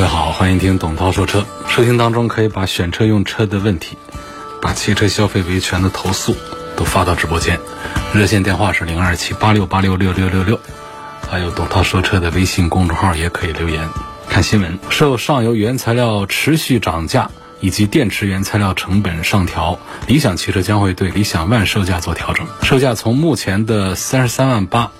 各位好，欢迎听董涛说车。收听当中可以把选车用车的问题，把汽车消费维权的投诉都发到直播间，热线电话是零二七八六八六六六六六，还有董涛说车的微信公众号也可以留言。看新闻，受上游原材料持续涨价以及电池原材料成本上调，理想汽车将会对理想 ONE 售价做调整，售价从目前的三十三万八。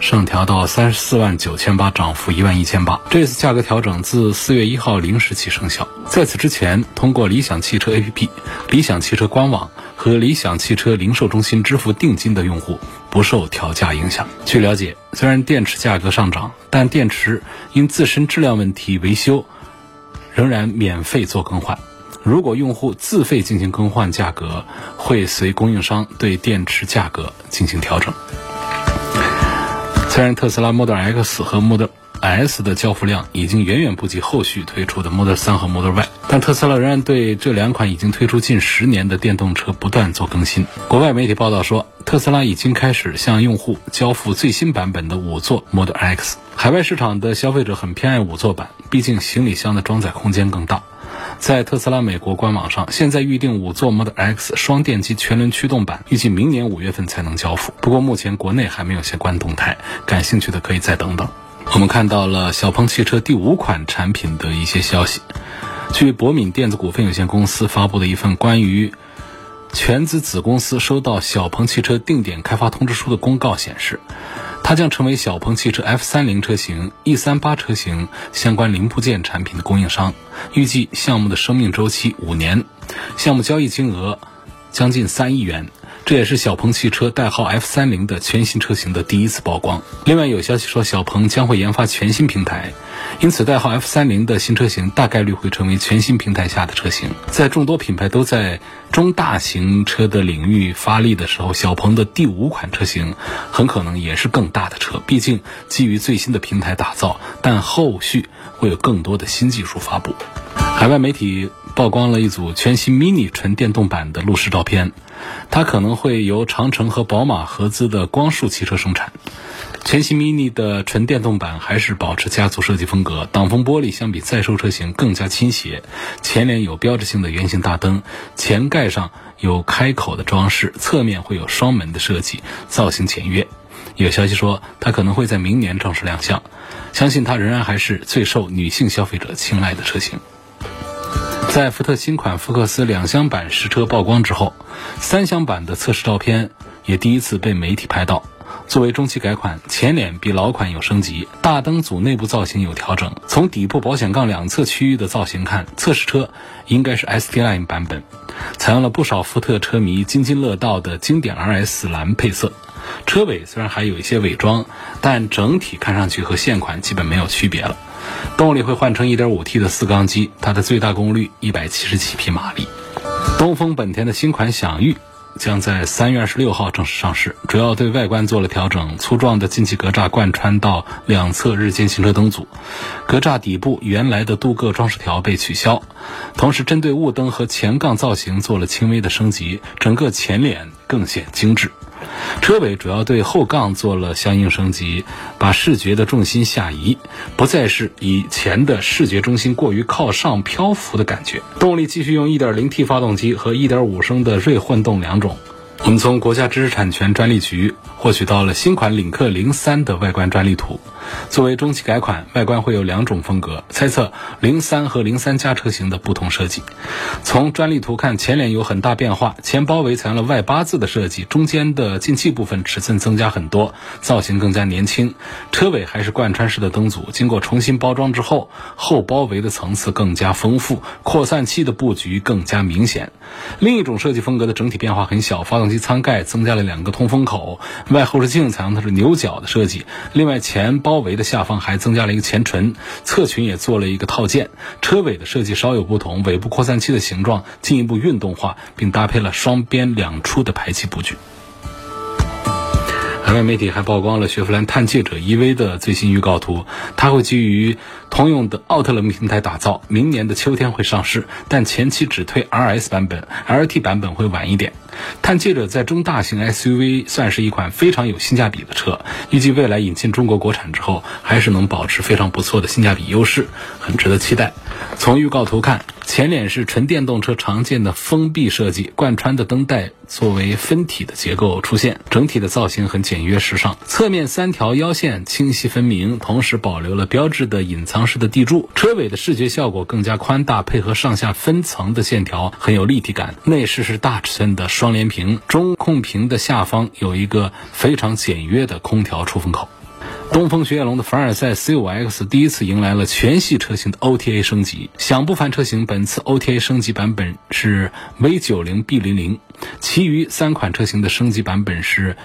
上调到三十四万九千八，涨幅一万一千八。这次价格调整自四月一号零时起生效。在此之前，通过理想汽车 APP、理想汽车官网和理想汽车零售中心支付定金的用户不受调价影响。据了解，虽然电池价格上涨，但电池因自身质量问题维修仍然免费做更换。如果用户自费进行更换，价格会随供应商对电池价格进行调整。虽然特斯拉 Model X 和 Model S 的交付量已经远远不及后续推出的 Model 3和 Model Y，但特斯拉仍然对这两款已经推出近十年的电动车不断做更新。国外媒体报道说，特斯拉已经开始向用户交付最新版本的五座 Model X。海外市场的消费者很偏爱五座版，毕竟行李箱的装载空间更大。在特斯拉美国官网上，现在预定五座 Model X 双电机全轮驱动版，预计明年五月份才能交付。不过目前国内还没有相关动态，感兴趣的可以再等等。我们看到了小鹏汽车第五款产品的一些消息。据博敏电子股份有限公司发布的一份关于全资子公司收到小鹏汽车定点开发通知书的公告显示。它将成为小鹏汽车 F 三零车型、E 三八车型相关零部件产品的供应商，预计项目的生命周期五年，项目交易金额将近三亿元。这也是小鹏汽车代号 F 三零的全新车型的第一次曝光。另外有消息说，小鹏将会研发全新平台，因此代号 F 三零的新车型大概率会成为全新平台下的车型。在众多品牌都在中大型车的领域发力的时候，小鹏的第五款车型很可能也是更大的车。毕竟基于最新的平台打造，但后续会有更多的新技术发布。海外媒体曝光了一组全新 Mini 纯电动版的路试照片。它可能会由长城和宝马合资的光束汽车生产。全新 Mini 的纯电动版还是保持家族设计风格，挡风玻璃相比在售车型更加倾斜，前脸有标志性的圆形大灯，前盖上有开口的装饰，侧面会有双门的设计，造型简约。有消息说它可能会在明年正式亮相，相信它仍然还是最受女性消费者青睐的车型。在福特新款福克斯两厢版实车曝光之后，三厢版的测试照片也第一次被媒体拍到。作为中期改款，前脸比老款有升级，大灯组内部造型有调整。从底部保险杠两侧区域的造型看，测试车应该是 ST Line 版本，采用了不少福特车迷津津乐道的经典 RS 蓝配色。车尾虽然还有一些伪装，但整体看上去和现款基本没有区别了。动力会换成 1.5T 的四缸机，它的最大功率177匹马力。东风本田的新款享域将在三月二十六号正式上市，主要对外观做了调整，粗壮的进气格栅贯穿到两侧日间行车灯组，格栅底部原来的镀铬装饰条被取消，同时针对雾灯和前杠造型做了轻微的升级，整个前脸更显精致。车尾主要对后杠做了相应升级，把视觉的重心下移，不再是以前的视觉中心过于靠上漂浮的感觉。动力继续用 1.0T 发动机和1.5升的锐混动两种。我们从国家知识产权专利局获取到了新款领克零三的外观专利图。作为中期改款，外观会有两种风格，猜测零三和零三加车型的不同设计。从专利图看，前脸有很大变化，前包围采用了 Y 八字的设计，中间的进气部分尺寸增加很多，造型更加年轻。车尾还是贯穿式的灯组，经过重新包装之后，后包围的层次更加丰富，扩散器的布局更加明显。另一种设计风格的整体变化很小，发动机舱盖增加了两个通风口，外后视镜采用的是牛角的设计，另外前包。包围的下方还增加了一个前唇，侧裙也做了一个套件。车尾的设计稍有不同，尾部扩散器的形状进一步运动化，并搭配了双边两出的排气布局。海外媒体还曝光了雪佛兰探界者 EV 的最新预告图，它会基于通用的奥特勒平台打造，明年的秋天会上市，但前期只推 RS 版本，LT 版本会晚一点。探界者在中大型 SUV 算是一款非常有性价比的车，预计未来引进中国国产之后，还是能保持非常不错的性价比优势，很值得期待。从预告图看，前脸是纯电动车常见的封闭设计，贯穿的灯带作为分体的结构出现，整体的造型很简约时尚。侧面三条腰线清晰分明，同时保留了标志的隐藏式的地柱。车尾的视觉效果更加宽大，配合上下分层的线条，很有立体感。内饰是大尺寸的双双联屏，中控屏的下方有一个非常简约的空调出风口。东风雪铁龙的凡尔赛 C5X 第一次迎来了全系车型的 OTA 升级，想不凡车型本次 OTA 升级版本是 V90B00，其余三款车型的升级版本是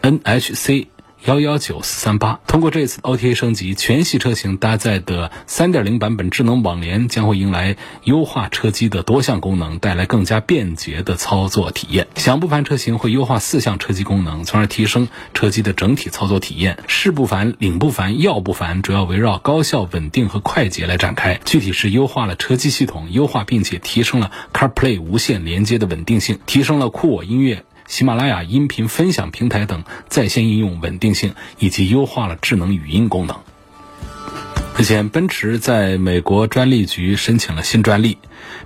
NHC。幺幺九四三八，通过这次 OTA 升级，全系车型搭载的三点零版本智能网联将会迎来优化车机的多项功能，带来更加便捷的操作体验。享不凡车型会优化四项车机功能，从而提升车机的整体操作体验。事不凡、领不凡、要不凡，主要围绕高效、稳定和快捷来展开。具体是优化了车机系统，优化并且提升了 CarPlay 无线连接的稳定性，提升了酷我音乐。喜马拉雅音频分享平台等在线应用稳定性，以及优化了智能语音功能。日前，奔驰在美国专利局申请了新专利，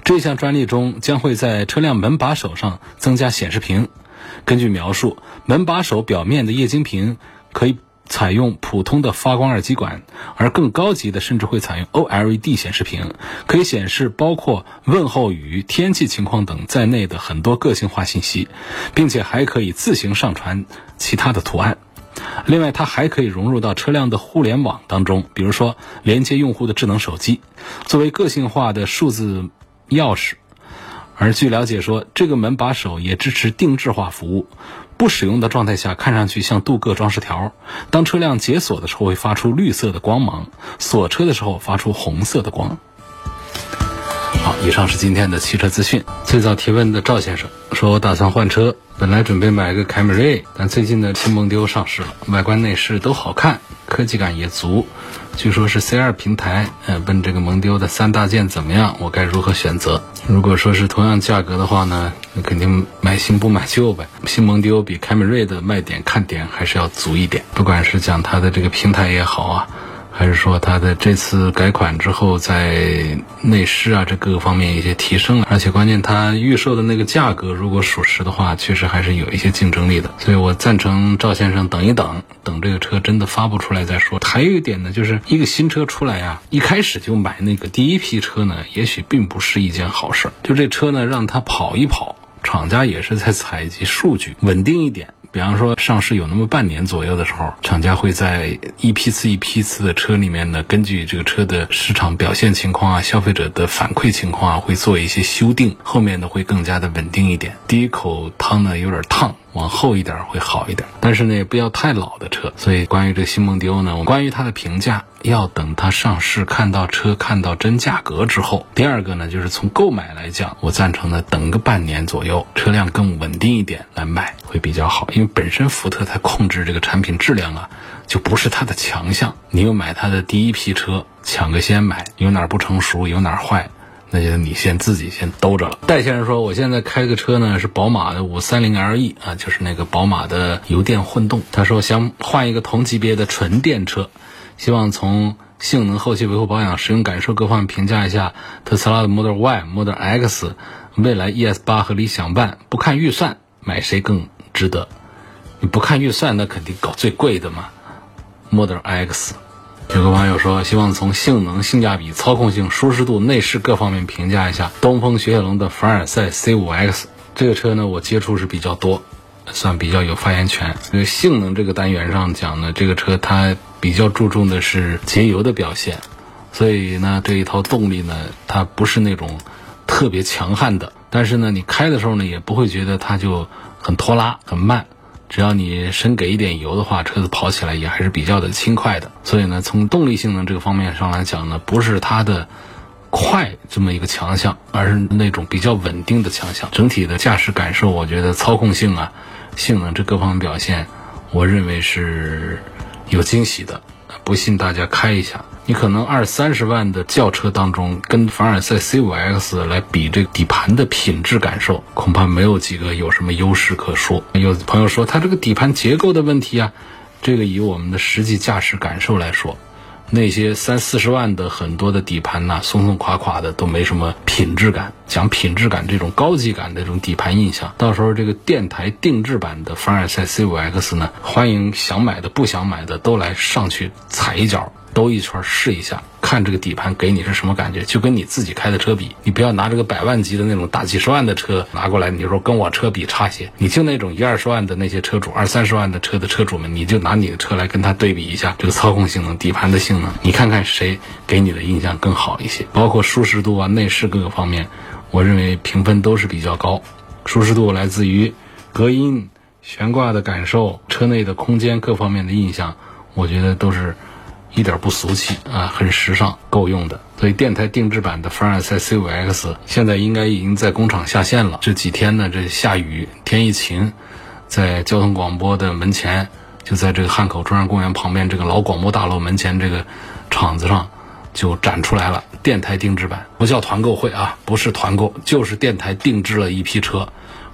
这项专利中将会在车辆门把手上增加显示屏。根据描述，门把手表面的液晶屏可以。采用普通的发光二极管，而更高级的甚至会采用 OLED 显示屏，可以显示包括问候语、天气情况等在内的很多个性化信息，并且还可以自行上传其他的图案。另外，它还可以融入到车辆的互联网当中，比如说连接用户的智能手机，作为个性化的数字钥匙。而据了解说，这个门把手也支持定制化服务。不使用的状态下，看上去像镀铬装饰条。当车辆解锁的时候，会发出绿色的光芒；锁车的时候，发出红色的光。好，以上是今天的汽车资讯。最早提问的赵先生说：“我打算换车，本来准备买个凯美瑞，但最近的新蒙迪欧上市了，外观内饰都好看，科技感也足。”据说是 C 二平台，呃，问这个蒙迪欧的三大件怎么样？我该如何选择？如果说是同样价格的话呢，那肯定买新不买旧呗。新蒙迪欧比凯美瑞的卖点看点还是要足一点，不管是讲它的这个平台也好啊。还是说它的这次改款之后，在内饰啊这各个方面一些提升了，而且关键它预售的那个价格，如果属实的话，确实还是有一些竞争力的。所以我赞成赵先生等一等，等这个车真的发布出来再说。还有一点呢，就是一个新车出来呀，一开始就买那个第一批车呢，也许并不是一件好事。就这车呢，让它跑一跑，厂家也是在采集数据，稳定一点。比方说上市有那么半年左右的时候，厂家会在一批次一批次的车里面呢，根据这个车的市场表现情况啊、消费者的反馈情况啊，会做一些修订，后面呢会更加的稳定一点。第一口汤呢有点烫。往后一点会好一点，但是呢也不要太老的车。所以关于这个新蒙迪欧呢，我关于它的评价要等它上市，看到车，看到真价格之后。第二个呢，就是从购买来讲，我赞成呢等个半年左右，车辆更稳定一点来买会比较好。因为本身福特它控制这个产品质量啊，就不是它的强项。你又买它的第一批车，抢个先买，有哪不成熟，有哪坏。那就你先自己先兜着了。戴先生说：“我现在开个车呢，是宝马的五三零 LE 啊，就是那个宝马的油电混动。他说想换一个同级别的纯电车，希望从性能、后期维护保养、使用感受各方面评价一下特斯拉的 Model Y、Model X、未来 ES 八和理想 ONE。不看预算，买谁更值得？你不看预算，那肯定搞最贵的嘛，Model X。”有个网友说，希望从性能、性价比、操控性、舒适度、内饰各方面评价一下东风雪铁龙的凡尔赛 C5X 这个车呢。我接触是比较多，算比较有发言权。因为性能这个单元上讲呢，这个车它比较注重的是节油的表现，所以呢，这一套动力呢，它不是那种特别强悍的。但是呢，你开的时候呢，也不会觉得它就很拖拉、很慢。只要你深给一点油的话，车子跑起来也还是比较的轻快的。所以呢，从动力性能这个方面上来讲呢，不是它的快这么一个强项，而是那种比较稳定的强项。整体的驾驶感受，我觉得操控性啊、性能这各方面表现，我认为是有惊喜的。不信大家开一下，你可能二三十万的轿车当中，跟凡尔赛 C5X 来比这个底盘的品质感受，恐怕没有几个有什么优势可说。有朋友说它这个底盘结构的问题啊，这个以我们的实际驾驶感受来说。那些三四十万的很多的底盘呐，松松垮垮的都没什么品质感。讲品质感，这种高级感的这种底盘印象，到时候这个电台定制版的凡尔赛 C5X 呢，欢迎想买的、不想买的都来上去踩一脚。兜一圈试一下，看这个底盘给你是什么感觉，就跟你自己开的车比，你不要拿这个百万级的那种大几十万的车拿过来，你就说跟我车比差些，你就那种一二十万的那些车主，二三十万的车的车主们，你就拿你的车来跟他对比一下，这个操控性能、底盘的性能，你看看谁给你的印象更好一些，包括舒适度啊、内饰各个方面，我认为评分都是比较高。舒适度来自于隔音、悬挂的感受、车内的空间各方面的印象，我觉得都是。一点不俗气啊，很时尚，够用的。所以电台定制版的凡尔赛 C5X 现在应该已经在工厂下线了。这几天呢，这下雨，天一晴，在交通广播的门前，就在这个汉口中央公园旁边这个老广播大楼门前这个厂子上，就展出来了电台定制版。不叫团购会啊，不是团购，就是电台定制了一批车，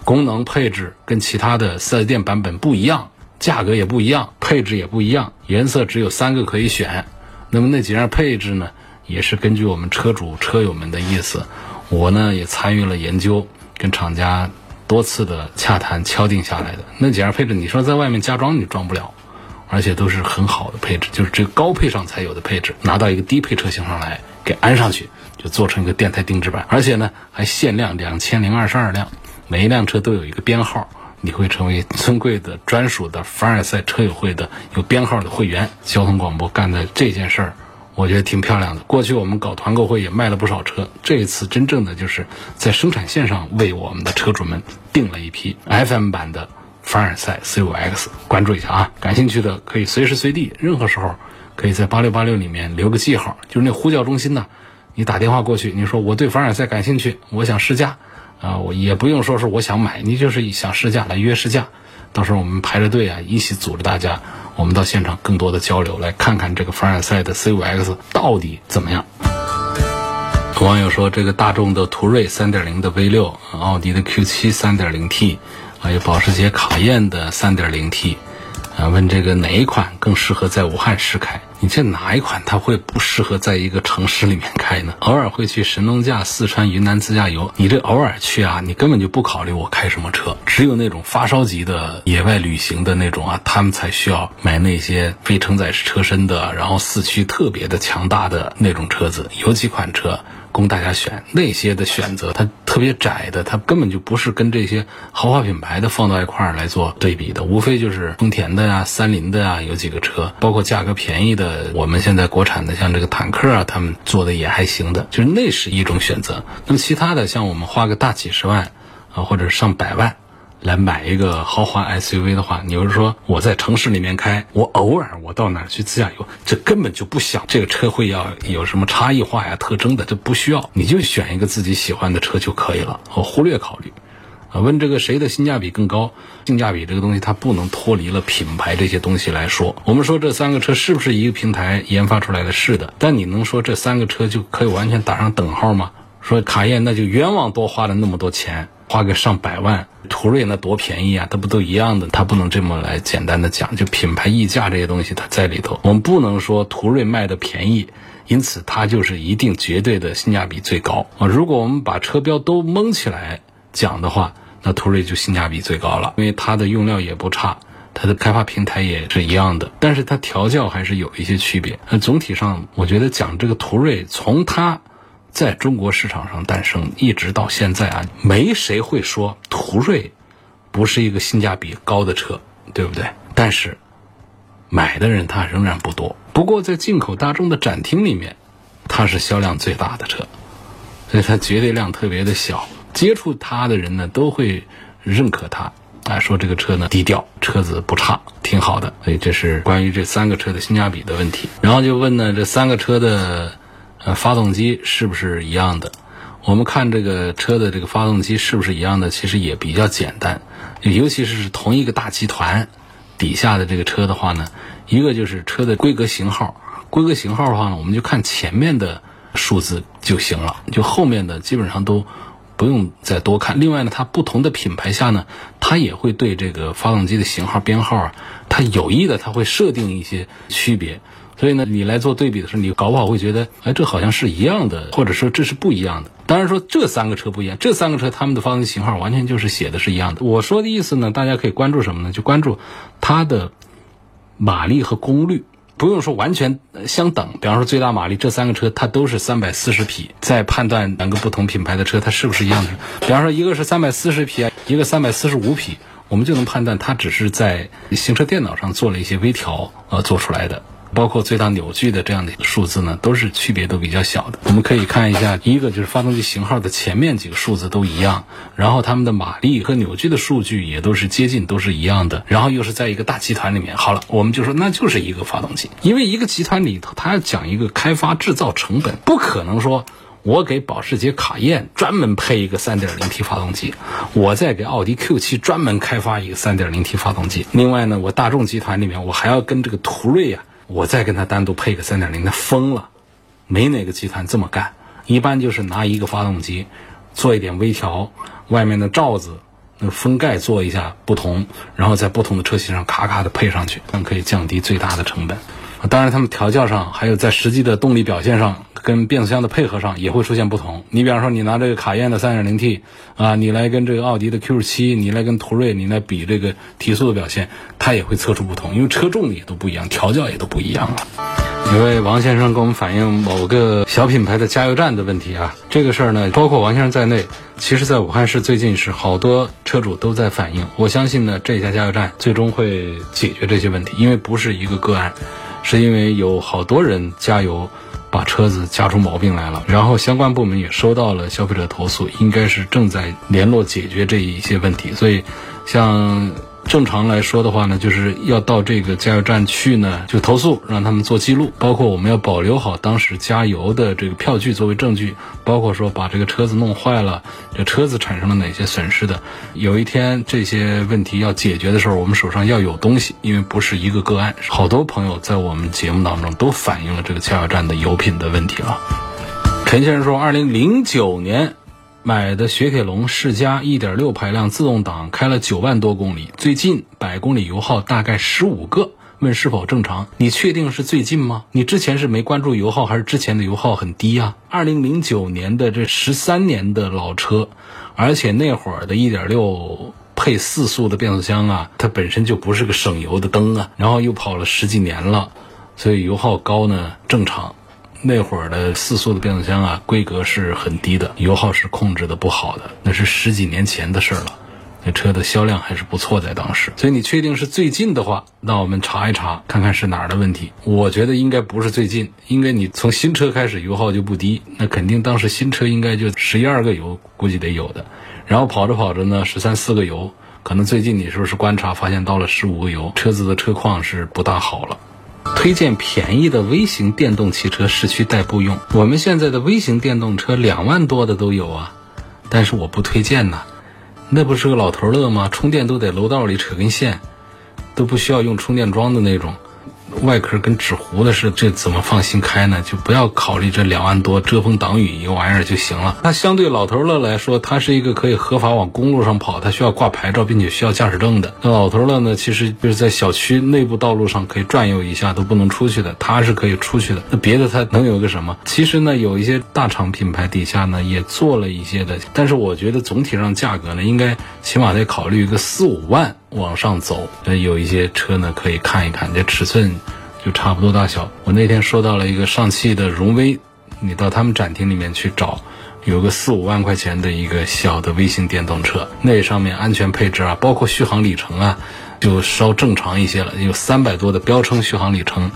功能配置跟其他的四 S 店版本不一样。价格也不一样，配置也不一样，颜色只有三个可以选。那么那几样配置呢，也是根据我们车主车友们的意思，我呢也参与了研究，跟厂家多次的洽谈敲定下来的那几样配置。你说在外面加装你装不了，而且都是很好的配置，就是这个高配上才有的配置，拿到一个低配车型上来给安上去，就做成一个电台定制版，而且呢还限量两千零二十二辆，每一辆车都有一个编号。你会成为尊贵的、专属的凡尔赛车友会的有编号的会员。交通广播干的这件事儿，我觉得挺漂亮的。过去我们搞团购会也卖了不少车，这一次真正的就是在生产线上为我们的车主们订了一批 FM 版的凡尔赛 C5X。关注一下啊，感兴趣的可以随时随地、任何时候可以在八六八六里面留个记号，就是那呼叫中心呢，你打电话过去，你说我对凡尔赛感兴趣，我想试驾。啊，我也不用说是我想买，你就是想试驾来约试驾，到时候我们排着队啊，一起组织大家，我们到现场更多的交流，来看看这个凡尔赛的 C5X 到底怎么样。网友说，这个大众的途锐3.0的 V6，奥迪的 Q7 3.0T，还有保时捷卡宴的 3.0T。啊，问这个哪一款更适合在武汉试开？你这哪一款它会不适合在一个城市里面开呢？偶尔会去神农架、四川、云南自驾游，你这偶尔去啊，你根本就不考虑我开什么车。只有那种发烧级的野外旅行的那种啊，他们才需要买那些非承载式车身的，然后四驱特别的强大的那种车子。有几款车。供大家选那些的选择，它特别窄的，它根本就不是跟这些豪华品牌的放到一块儿来做对比的，无非就是丰田的呀、三菱的呀，有几个车，包括价格便宜的，我们现在国产的像这个坦克啊，他们做的也还行的，就是那是一种选择。那么其他的，像我们花个大几十万啊，或者上百万。来买一个豪华 SUV 的话，你要是说我在城市里面开，我偶尔我到哪儿去自驾游，这根本就不想这个车会要有什么差异化呀、特征的，这不需要，你就选一个自己喜欢的车就可以了，我忽略考虑。啊，问这个谁的性价比更高？性价比这个东西它不能脱离了品牌这些东西来说。我们说这三个车是不是一个平台研发出来的？是的，但你能说这三个车就可以完全打上等号吗？说卡宴那就冤枉多花了那么多钱。花个上百万，途锐那多便宜啊，它不都一样的？它不能这么来简单的讲，就品牌溢价这些东西它在里头。我们不能说途锐卖的便宜，因此它就是一定绝对的性价比最高啊。如果我们把车标都蒙起来讲的话，那途锐就性价比最高了，因为它的用料也不差，它的开发平台也是一样的，但是它调教还是有一些区别。那总体上，我觉得讲这个途锐，从它。在中国市场上诞生，一直到现在啊，没谁会说途锐不是一个性价比高的车，对不对？但是买的人他仍然不多。不过在进口大众的展厅里面，它是销量最大的车，所以它绝对量特别的小。接触它的人呢，都会认可它。啊，说这个车呢低调，车子不差，挺好的。所以这是关于这三个车的性价比的问题。然后就问呢，这三个车的呃发动机是不是一样的？我们看这个车的这个发动机是不是一样的，其实也比较简单，尤其是同一个大集团底下的这个车的话呢，一个就是车的规格型号，规格型号的话呢，我们就看前面的数字就行了，就后面的基本上都不用再多看。另外呢，它不同的品牌下呢，它也会对这个发动机的型号编号啊，它有意的它会设定一些区别。所以呢，你来做对比的时候，你搞不好会觉得，哎，这好像是一样的，或者说这是不一样的。当然说这三个车不一样，这三个车他们的发动机型号完全就是写的是一样的。我说的意思呢，大家可以关注什么呢？就关注它的马力和功率，不用说完全相等。比方说最大马力，这三个车它都是三百四十匹，在判断两个不同品牌的车它是不是一样的。比方说一个是三百四十匹，一个三百四十五匹，我们就能判断它只是在行车电脑上做了一些微调呃做出来的。包括最大扭矩的这样的数字呢，都是区别都比较小的。我们可以看一下，一个就是发动机型号的前面几个数字都一样，然后它们的马力和扭矩的数据也都是接近，都是一样的。然后又是在一个大集团里面，好了，我们就说那就是一个发动机，因为一个集团里头，它要讲一个开发制造成本，不可能说我给保时捷卡宴专门配一个 3.0T 发动机，我再给奥迪 Q7 专门开发一个 3.0T 发动机。另外呢，我大众集团里面我还要跟这个途锐呀。我再跟他单独配个三点零，那疯了，没哪个集团这么干。一般就是拿一个发动机做一点微调，外面的罩子、那个封盖做一下不同，然后在不同的车型上咔咔的配上去，那可以降低最大的成本。当然，他们调教上还有在实际的动力表现上，跟变速箱的配合上也会出现不同。你比方说，你拿这个卡宴的 3.0T 啊，你来跟这个奥迪的 Q7，你来跟途锐，你来比这个提速的表现，它也会测出不同，因为车重也都不一样，调教也都不一样了。一位王先生跟我们反映某个小品牌的加油站的问题啊，这个事儿呢，包括王先生在内，其实在武汉市最近是好多车主都在反映。我相信呢，这家加油站最终会解决这些问题，因为不是一个个案。是因为有好多人加油，把车子加出毛病来了，然后相关部门也收到了消费者投诉，应该是正在联络解决这一些问题，所以，像。正常来说的话呢，就是要到这个加油站去呢，就投诉，让他们做记录，包括我们要保留好当时加油的这个票据作为证据，包括说把这个车子弄坏了，这车子产生了哪些损失的，有一天这些问题要解决的时候，我们手上要有东西，因为不是一个个案，好多朋友在我们节目当中都反映了这个加油站的油品的问题了。陈先生说，二零零九年。买的雪铁龙世嘉1.6排量自动挡开了九万多公里，最近百公里油耗大概十五个，问是否正常？你确定是最近吗？你之前是没关注油耗，还是之前的油耗很低啊？二零零九年的这十三年的老车，而且那会儿的1.6配四速的变速箱啊，它本身就不是个省油的灯啊，然后又跑了十几年了，所以油耗高呢正常。那会儿的四速的变速箱啊，规格是很低的，油耗是控制的不好的，那是十几年前的事儿了。那车的销量还是不错，在当时。所以你确定是最近的话，那我们查一查，看看是哪儿的问题。我觉得应该不是最近，应该你从新车开始油耗就不低，那肯定当时新车应该就十一二个油，估计得有的。然后跑着跑着呢，十三四个油，可能最近你是不是观察发现到了十五个油？车子的车况是不大好了。推荐便宜的微型电动汽车市区代步用。我们现在的微型电动车两万多的都有啊，但是我不推荐呐，那不是个老头乐吗？充电都得楼道里扯根线，都不需要用充电桩的那种。外壳跟纸糊的似的，这怎么放心开呢？就不要考虑这两万多遮风挡雨一个玩意儿就行了。那相对老头乐来说，它是一个可以合法往公路上跑，它需要挂牌照，并且需要驾驶证的。那老头乐呢，其实就是在小区内部道路上可以转悠一下都不能出去的，它是可以出去的。那别的它能有个什么？其实呢，有一些大厂品牌底下呢也做了一些的，但是我觉得总体上价格呢，应该起码得考虑一个四五万。往上走，那，有一些车呢可以看一看，这尺寸就差不多大小。我那天说到了一个上汽的荣威，你到他们展厅里面去找，有个四五万块钱的一个小的微型电动车，那上面安全配置啊，包括续航里程啊，就稍正常一些了，有三百多的标称续航里程，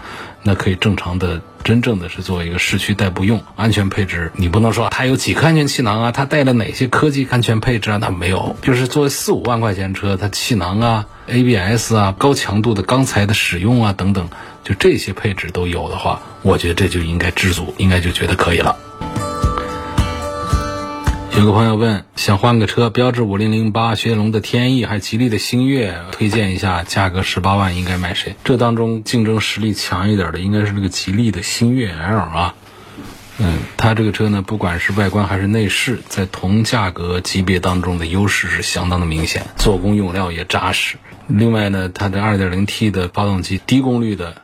那可以正常的、真正的是作为一个市区代步用。安全配置你不能说它有几个安全气囊啊，它带了哪些科技安全配置啊？它没有，就是作为四五万块钱车，它气囊啊、ABS 啊、高强度的钢材的使用啊等等，就这些配置都有的话，我觉得这就应该知足，应该就觉得可以了。有个朋友问，想换个车，标致五零零八、雪铁龙的天翼，还吉利的星越，推荐一下，价格十八万应该买谁？这当中竞争实力强一点的，应该是这个吉利的星越 L 啊。嗯，它这个车呢，不管是外观还是内饰，在同价格级别当中的优势是相当的明显，做工用料也扎实。另外呢，它的 2.0T 的发动机，低功率的。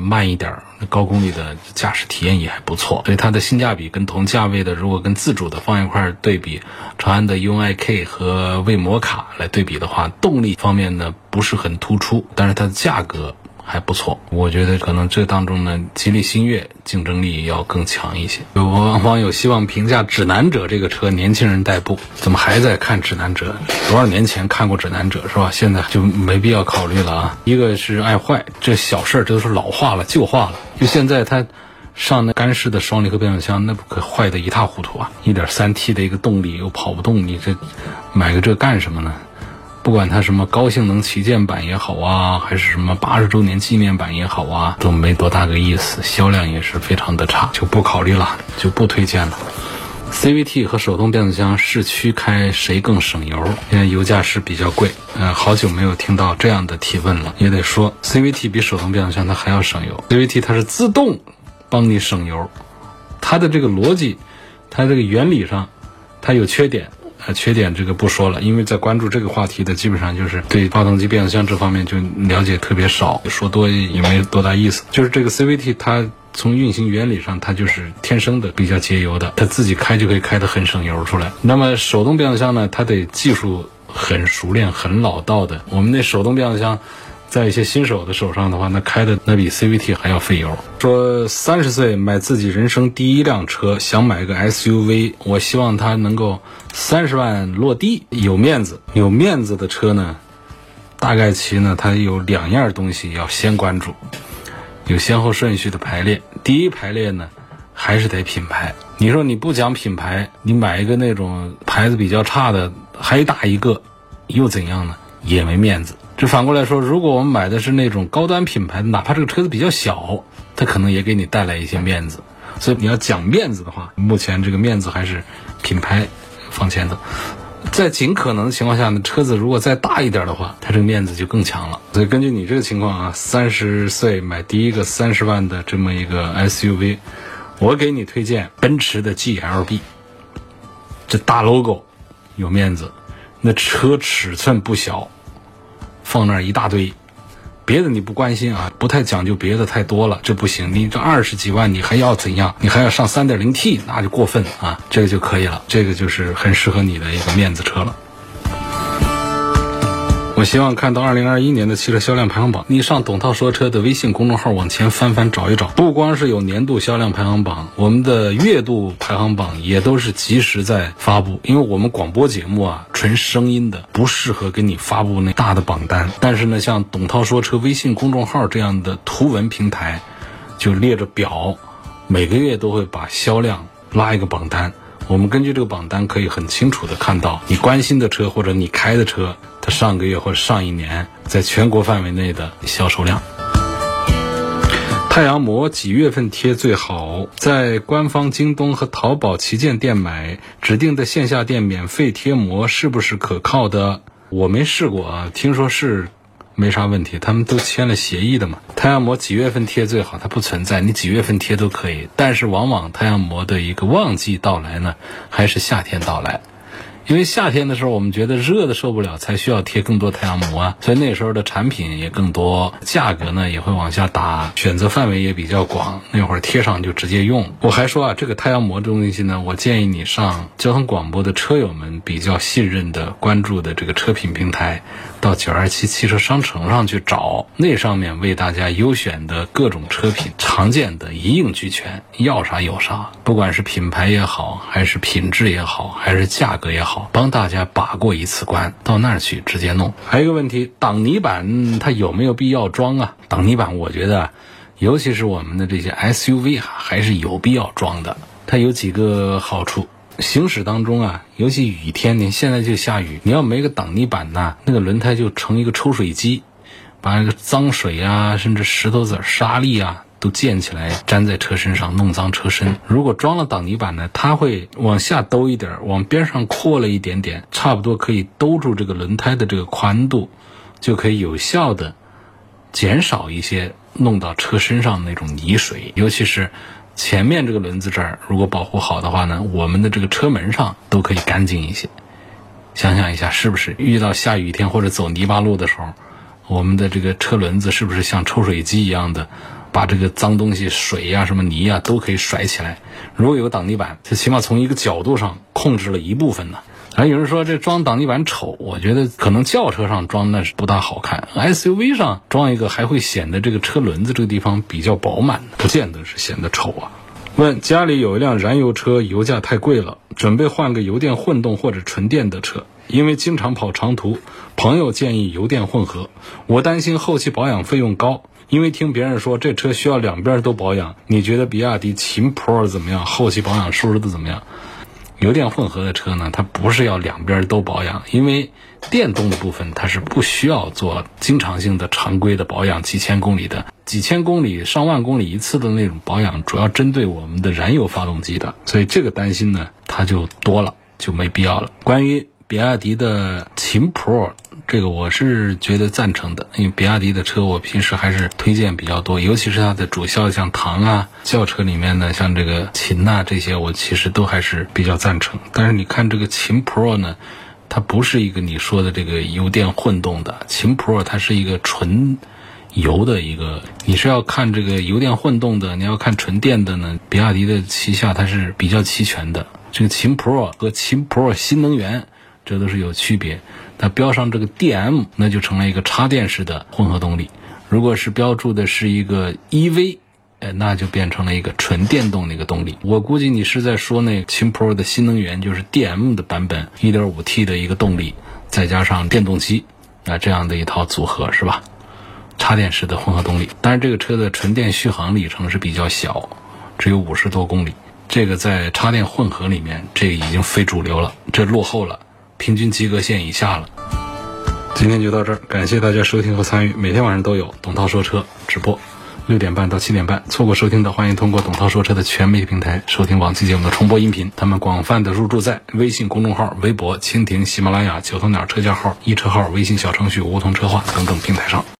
慢一点，高功率的驾驶体验也还不错，所以它的性价比跟同价位的，如果跟自主的放一块对比，长安的 UNI-K 和魏摩卡来对比的话，动力方面呢不是很突出，但是它的价格。还不错，我觉得可能这当中呢，吉利星越竞争力要更强一些。有网友希望评价指南者这个车，年轻人代步怎么还在看指南者？多少年前看过指南者是吧？现在就没必要考虑了啊。一个是爱坏，这小事儿这都是老化了、旧化了。就现在它上那干式的双离合变速箱，那不可坏的一塌糊涂啊！一点三 T 的一个动力又跑不动，你这买个这干什么呢？不管它什么高性能旗舰版也好啊，还是什么八十周年纪念版也好啊，都没多大个意思，销量也是非常的差，就不考虑了，就不推荐了。CVT 和手动变速箱市区开谁更省油？因为油价是比较贵，嗯，好久没有听到这样的提问了。也得说，CVT 比手动变速箱它还要省油。CVT 它是自动帮你省油，它的这个逻辑，它这个原理上，它有缺点。呃，缺点这个不说了，因为在关注这个话题的，基本上就是对发动机、变速箱这方面就了解特别少，说多也没多大意思。就是这个 CVT，它从运行原理上，它就是天生的比较节油的，它自己开就可以开得很省油出来。那么手动变速箱呢，它得技术很熟练、很老道的。我们那手动变速箱。在一些新手的手上的话，那开的那比 CVT 还要费油。说三十岁买自己人生第一辆车，想买个 SUV，我希望它能够三十万落地，有面子。有面子的车呢，大概其呢，它有两样东西要先关注，有先后顺序的排列。第一排列呢，还是得品牌。你说你不讲品牌，你买一个那种牌子比较差的，还大一个，又怎样呢？也没面子。就反过来说，如果我们买的是那种高端品牌，哪怕这个车子比较小，它可能也给你带来一些面子。所以你要讲面子的话，目前这个面子还是品牌放前头。在尽可能的情况下呢，车子如果再大一点的话，它这个面子就更强了。所以根据你这个情况啊，三十岁买第一个三十万的这么一个 SUV，我给你推荐奔驰的 GLB，这大 logo 有面子，那车尺寸不小。放那儿一大堆，别的你不关心啊，不太讲究别的太多了，这不行。你这二十几万，你还要怎样？你还要上三点零 T，那就过分啊，这个就可以了，这个就是很适合你的一个面子车了。我希望看到二零二一年的汽车销量排行榜。你上董涛说车的微信公众号往前翻翻找一找，不光是有年度销量排行榜，我们的月度排行榜也都是及时在发布。因为我们广播节目啊，纯声音的，不适合给你发布那大的榜单。但是呢，像董涛说车微信公众号这样的图文平台，就列着表，每个月都会把销量拉一个榜单。我们根据这个榜单，可以很清楚的看到你关心的车或者你开的车。它上个月或者上一年在全国范围内的销售量。太阳膜几月份贴最好？在官方京东和淘宝旗舰店买，指定的线下店免费贴膜是不是可靠的？我没试过啊，听说是没啥问题，他们都签了协议的嘛。太阳膜几月份贴最好？它不存在，你几月份贴都可以，但是往往太阳膜的一个旺季到来呢，还是夏天到来。因为夏天的时候，我们觉得热的受不了，才需要贴更多太阳膜啊，所以那时候的产品也更多，价格呢也会往下打，选择范围也比较广。那会儿贴上就直接用。我还说啊，这个太阳膜这东西呢，我建议你上交通广播的车友们比较信任的、关注的这个车品平台，到九二七汽车商城上去找，那上面为大家优选的各种车品，常见的一应俱全，要啥有啥。不管是品牌也好，还是品质也好，还是价格也好，帮大家把过一次关，到那儿去直接弄。还有一个问题，挡泥板它有没有必要装啊？挡泥板，我觉得，尤其是我们的这些 SUV 啊，还是有必要装的。它有几个好处。行驶当中啊，尤其雨天，你现在就下雨，你要没个挡泥板呐，那个轮胎就成一个抽水机，把那个脏水啊，甚至石头子、沙粒啊，都溅起来，粘在车身上，弄脏车身。如果装了挡泥板呢，它会往下兜一点，往边上扩了一点点，差不多可以兜住这个轮胎的这个宽度，就可以有效的减少一些弄到车身上那种泥水，尤其是。前面这个轮子这儿如果保护好的话呢，我们的这个车门上都可以干净一些。想想一下，是不是遇到下雨天或者走泥巴路的时候，我们的这个车轮子是不是像抽水机一样的，把这个脏东西、水呀、什么泥呀都可以甩起来？如果有挡泥板，它起码从一个角度上控制了一部分呢。还有人说这装挡泥板丑，我觉得可能轿车上装那是不大好看，SUV 上装一个还会显得这个车轮子这个地方比较饱满，不见得是显得丑啊。问家里有一辆燃油车，油价太贵了，准备换个油电混动或者纯电的车，因为经常跑长途，朋友建议油电混合，我担心后期保养费用高，因为听别人说这车需要两边都保养，你觉得比亚迪秦 Pro 怎么样？后期保养收拾的怎么样？油电混合的车呢，它不是要两边都保养，因为电动的部分它是不需要做经常性的常规的保养，几千公里的、几千公里、上万公里一次的那种保养，主要针对我们的燃油发动机的，所以这个担心呢，它就多了，就没必要了。关于比亚迪的秦 Pro。这个我是觉得赞成的，因为比亚迪的车我平时还是推荐比较多，尤其是它的主销像唐啊，轿车里面呢，像这个秦呐这些，我其实都还是比较赞成。但是你看这个秦 Pro 呢，它不是一个你说的这个油电混动的，秦 Pro 它是一个纯油的一个。你是要看这个油电混动的，你要看纯电的呢，比亚迪的旗下它是比较齐全的。这个秦 Pro 和秦 Pro 新能源，这都是有区别。那标上这个 DM，那就成了一个插电式的混合动力；如果是标注的是一个 EV，哎，那就变成了一个纯电动的一个动力。我估计你是在说那秦 Pro 的新能源，就是 DM 的版本，1.5T 的一个动力，再加上电动机，啊，这样的一套组合是吧？插电式的混合动力。但是这个车的纯电续航里程是比较小，只有五十多公里。这个在插电混合里面，这已经非主流了，这落后了。平均及格线以下了。今天就到这儿，感谢大家收听和参与。每天晚上都有董涛说车直播，六点半到七点半。错过收听的，欢迎通过董涛说车的全媒体平台收听往期节目的重播音频。他们广泛的入驻在微信公众号、微博、蜻蜓、喜马拉雅、九头鸟车架号、一车号、微信小程序梧桐车话等等平台上。